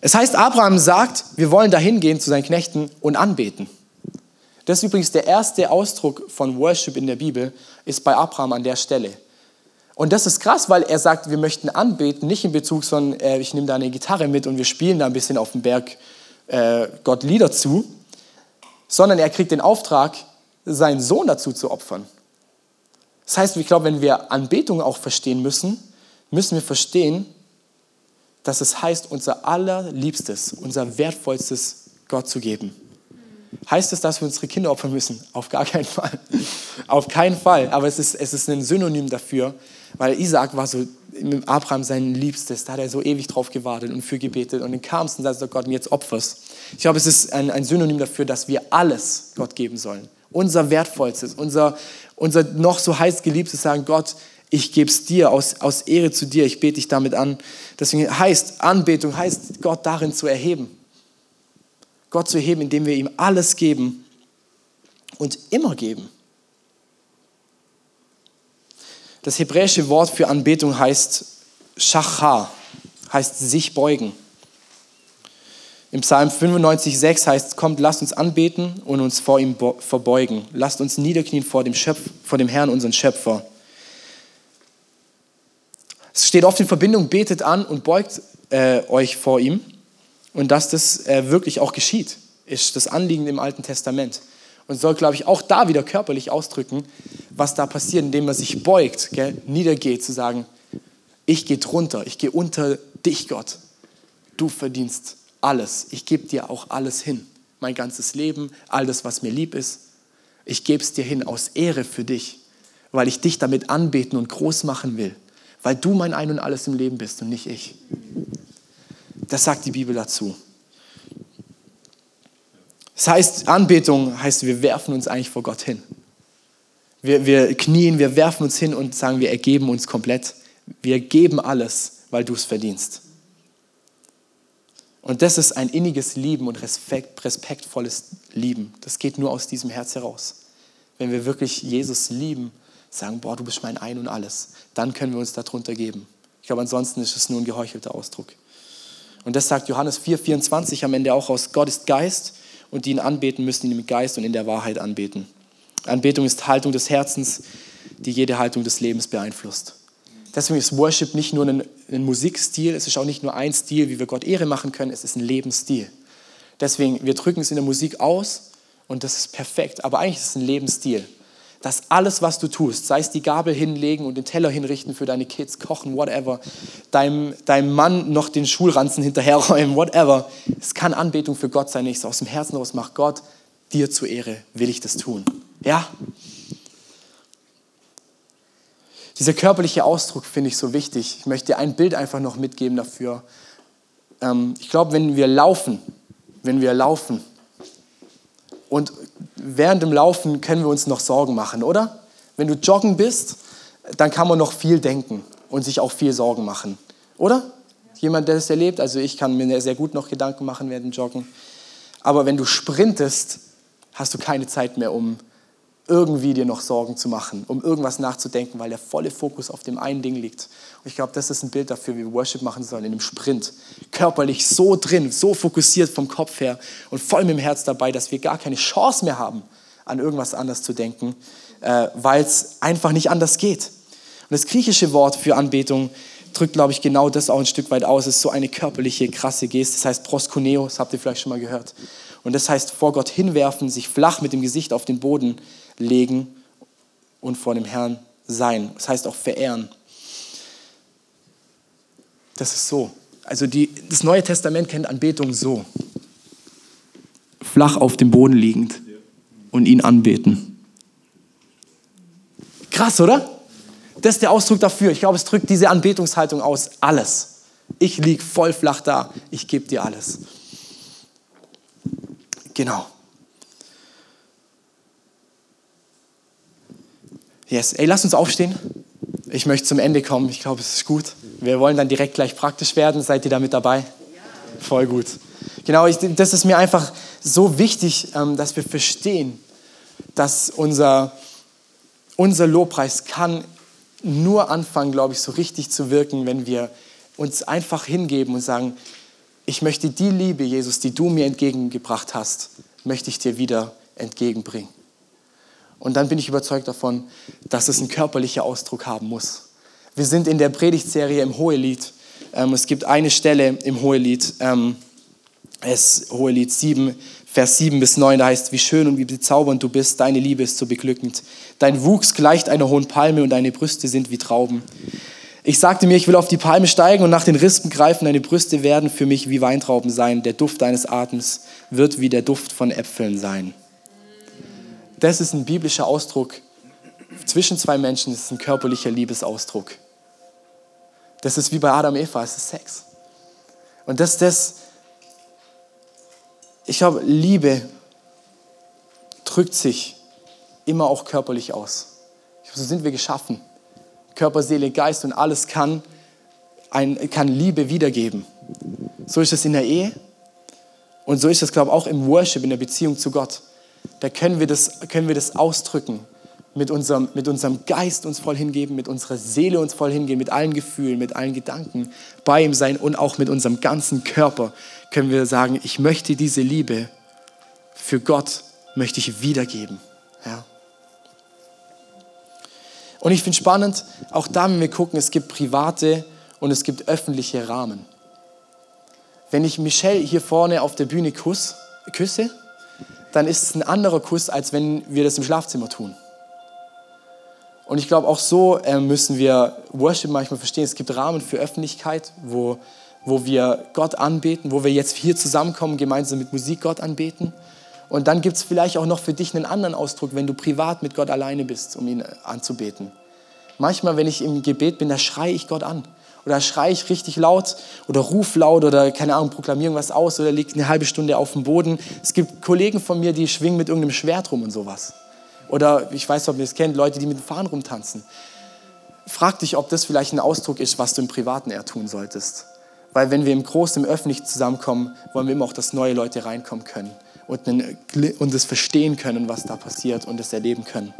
Es heißt, Abraham sagt, wir wollen dahin gehen zu seinen Knechten und anbeten. Das ist übrigens der erste Ausdruck von Worship in der Bibel, ist bei Abraham an der Stelle. Und das ist krass, weil er sagt, wir möchten anbeten, nicht in Bezug, sondern äh, ich nehme da eine Gitarre mit und wir spielen da ein bisschen auf dem Berg äh, Gott Lieder zu, sondern er kriegt den Auftrag, seinen Sohn dazu zu opfern. Das heißt, ich glaube, wenn wir Anbetung auch verstehen müssen, müssen wir verstehen, dass es heißt, unser allerliebstes, unser wertvollstes Gott zu geben. Heißt es, dass wir unsere Kinder opfern müssen? Auf gar keinen Fall. Auf keinen Fall. Aber es ist, es ist ein Synonym dafür, weil Isaac war so mit Abraham sein Liebstes. Da hat er so ewig drauf gewartet und für gebetet. Und dann kam es und sagte Gott, und jetzt opferst. Ich glaube, es ist ein, ein Synonym dafür, dass wir alles Gott geben sollen. Unser Wertvollstes, unser, unser noch so heiß geliebtes sagen, Gott, ich gebe es dir aus, aus Ehre zu dir, ich bete dich damit an. Deswegen heißt Anbetung, heißt Gott darin zu erheben. Gott zu erheben, indem wir ihm alles geben und immer geben. Das hebräische Wort für Anbetung heißt Shachar, heißt sich beugen. Im Psalm 95,6 heißt, kommt, lasst uns anbeten und uns vor ihm verbeugen. Lasst uns niederknien vor dem, Schöpf, vor dem Herrn, unseren Schöpfer. Es steht oft in Verbindung, betet an und beugt äh, euch vor ihm. Und dass das äh, wirklich auch geschieht, ist das Anliegen im Alten Testament. Und soll, glaube ich, auch da wieder körperlich ausdrücken, was da passiert, indem man sich beugt, gell, niedergeht, zu sagen, ich gehe drunter, ich gehe unter dich, Gott. Du verdienst alles. Ich gebe dir auch alles hin. Mein ganzes Leben, all das, was mir lieb ist. Ich gebe es dir hin aus Ehre für dich, weil ich dich damit anbeten und groß machen will. Weil du mein Ein und Alles im Leben bist und nicht ich. Das sagt die Bibel dazu. Das heißt, Anbetung heißt, wir werfen uns eigentlich vor Gott hin. Wir, wir knien, wir werfen uns hin und sagen, wir ergeben uns komplett. Wir geben alles, weil du es verdienst. Und das ist ein inniges Lieben und Respekt, respektvolles Lieben. Das geht nur aus diesem Herz heraus. Wenn wir wirklich Jesus lieben, sagen, boah, du bist mein Ein und alles, dann können wir uns darunter geben. Ich glaube, ansonsten ist es nur ein geheuchelter Ausdruck. Und das sagt Johannes 4,24 am Ende auch aus, Gott ist Geist und die ihn anbeten, müssen ihn im Geist und in der Wahrheit anbeten. Anbetung ist Haltung des Herzens, die jede Haltung des Lebens beeinflusst. Deswegen ist Worship nicht nur ein, ein, Musikstil, es ist auch nicht nur ein Stil, wie wir Gott Ehre machen können, es ist ein Lebensstil. Deswegen, wir drücken es in der Musik aus und das ist perfekt, aber eigentlich ist es ein Lebensstil. Dass alles, was du tust, sei es die Gabel hinlegen und den Teller hinrichten für deine Kids, kochen, whatever, deinem, deinem Mann noch den Schulranzen hinterherräumen, whatever, es kann Anbetung für Gott sein, ich aus dem Herzen raus mache, Gott, dir zur Ehre will ich das tun. Ja, dieser körperliche Ausdruck finde ich so wichtig. Ich möchte dir ein Bild einfach noch mitgeben dafür. Ähm, ich glaube, wenn wir laufen, wenn wir laufen und während dem Laufen können wir uns noch Sorgen machen, oder? Wenn du joggen bist, dann kann man noch viel denken und sich auch viel Sorgen machen, oder? Jemand, der das erlebt, also ich kann mir sehr gut noch Gedanken machen während dem Joggen. Aber wenn du sprintest, hast du keine Zeit mehr, um irgendwie dir noch Sorgen zu machen, um irgendwas nachzudenken, weil der volle Fokus auf dem einen Ding liegt. Und ich glaube, das ist ein Bild dafür, wie wir Worship machen sollen in einem Sprint. Körperlich so drin, so fokussiert vom Kopf her und voll mit dem Herz dabei, dass wir gar keine Chance mehr haben, an irgendwas anders zu denken, äh, weil es einfach nicht anders geht. Und das griechische Wort für Anbetung drückt, glaube ich, genau das auch ein Stück weit aus. Es ist so eine körperliche, krasse Geste. Das heißt proskuneo, das habt ihr vielleicht schon mal gehört. Und das heißt vor Gott hinwerfen, sich flach mit dem Gesicht auf den Boden legen und vor dem Herrn sein. Das heißt auch verehren. Das ist so. Also die, das Neue Testament kennt Anbetung so. Flach auf dem Boden liegend und ihn anbeten. Krass, oder? Das ist der Ausdruck dafür. Ich glaube, es drückt diese Anbetungshaltung aus. Alles. Ich liege voll flach da. Ich gebe dir alles. Genau. Yes, ey, lass uns aufstehen. Ich möchte zum Ende kommen. Ich glaube, es ist gut. Wir wollen dann direkt gleich praktisch werden. Seid ihr da mit dabei? Voll gut. Genau, ich, das ist mir einfach so wichtig, ähm, dass wir verstehen, dass unser, unser Lobpreis kann nur anfangen, glaube ich, so richtig zu wirken, wenn wir uns einfach hingeben und sagen, ich möchte die Liebe, Jesus, die du mir entgegengebracht hast, möchte ich dir wieder entgegenbringen. Und dann bin ich überzeugt davon, dass es einen körperlichen Ausdruck haben muss. Wir sind in der Predigtserie im Hohelied. Ähm, es gibt eine Stelle im Hohelied, ähm, es Hohelied 7, Vers 7 bis 9, da heißt, wie schön und wie bezaubernd du bist, deine Liebe ist so beglückend. Dein Wuchs gleicht einer hohen Palme und deine Brüste sind wie Trauben. Ich sagte mir, ich will auf die Palme steigen und nach den Rispen greifen, deine Brüste werden für mich wie Weintrauben sein, der Duft deines Atems wird wie der Duft von Äpfeln sein das ist ein biblischer Ausdruck zwischen zwei Menschen, ist ein körperlicher Liebesausdruck. Das ist wie bei Adam und Eva, es ist Sex. Und das, das, ich glaube, Liebe drückt sich immer auch körperlich aus. So sind wir geschaffen. Körper, Seele, Geist und alles kann, ein, kann Liebe wiedergeben. So ist es in der Ehe und so ist es, glaube ich, auch im Worship, in der Beziehung zu Gott da können wir das, können wir das ausdrücken mit unserem, mit unserem Geist uns voll hingeben, mit unserer Seele uns voll hingeben, mit allen Gefühlen, mit allen Gedanken bei ihm sein und auch mit unserem ganzen Körper können wir sagen, ich möchte diese Liebe für Gott möchte ich wiedergeben. Ja. Und ich finde spannend, auch da, wenn wir gucken, es gibt private und es gibt öffentliche Rahmen. Wenn ich Michelle hier vorne auf der Bühne küsse, dann ist es ein anderer Kuss, als wenn wir das im Schlafzimmer tun. Und ich glaube, auch so äh, müssen wir Worship manchmal verstehen. Es gibt Rahmen für Öffentlichkeit, wo, wo wir Gott anbeten, wo wir jetzt hier zusammenkommen, gemeinsam mit Musik Gott anbeten. Und dann gibt es vielleicht auch noch für dich einen anderen Ausdruck, wenn du privat mit Gott alleine bist, um ihn anzubeten. Manchmal, wenn ich im Gebet bin, da schreie ich Gott an. Oder schreie ich richtig laut oder ruf laut oder keine Ahnung, proklamiere irgendwas aus oder liege eine halbe Stunde auf dem Boden. Es gibt Kollegen von mir, die schwingen mit irgendeinem Schwert rum und sowas. Oder ich weiß nicht, ob ihr es kennt, Leute, die mit dem Fahren rumtanzen. Frag dich, ob das vielleicht ein Ausdruck ist, was du im Privaten eher tun solltest. Weil wenn wir im Großen, im Öffentlichen zusammenkommen, wollen wir immer auch, dass neue Leute reinkommen können und, das verstehen können, was da passiert und das erleben können.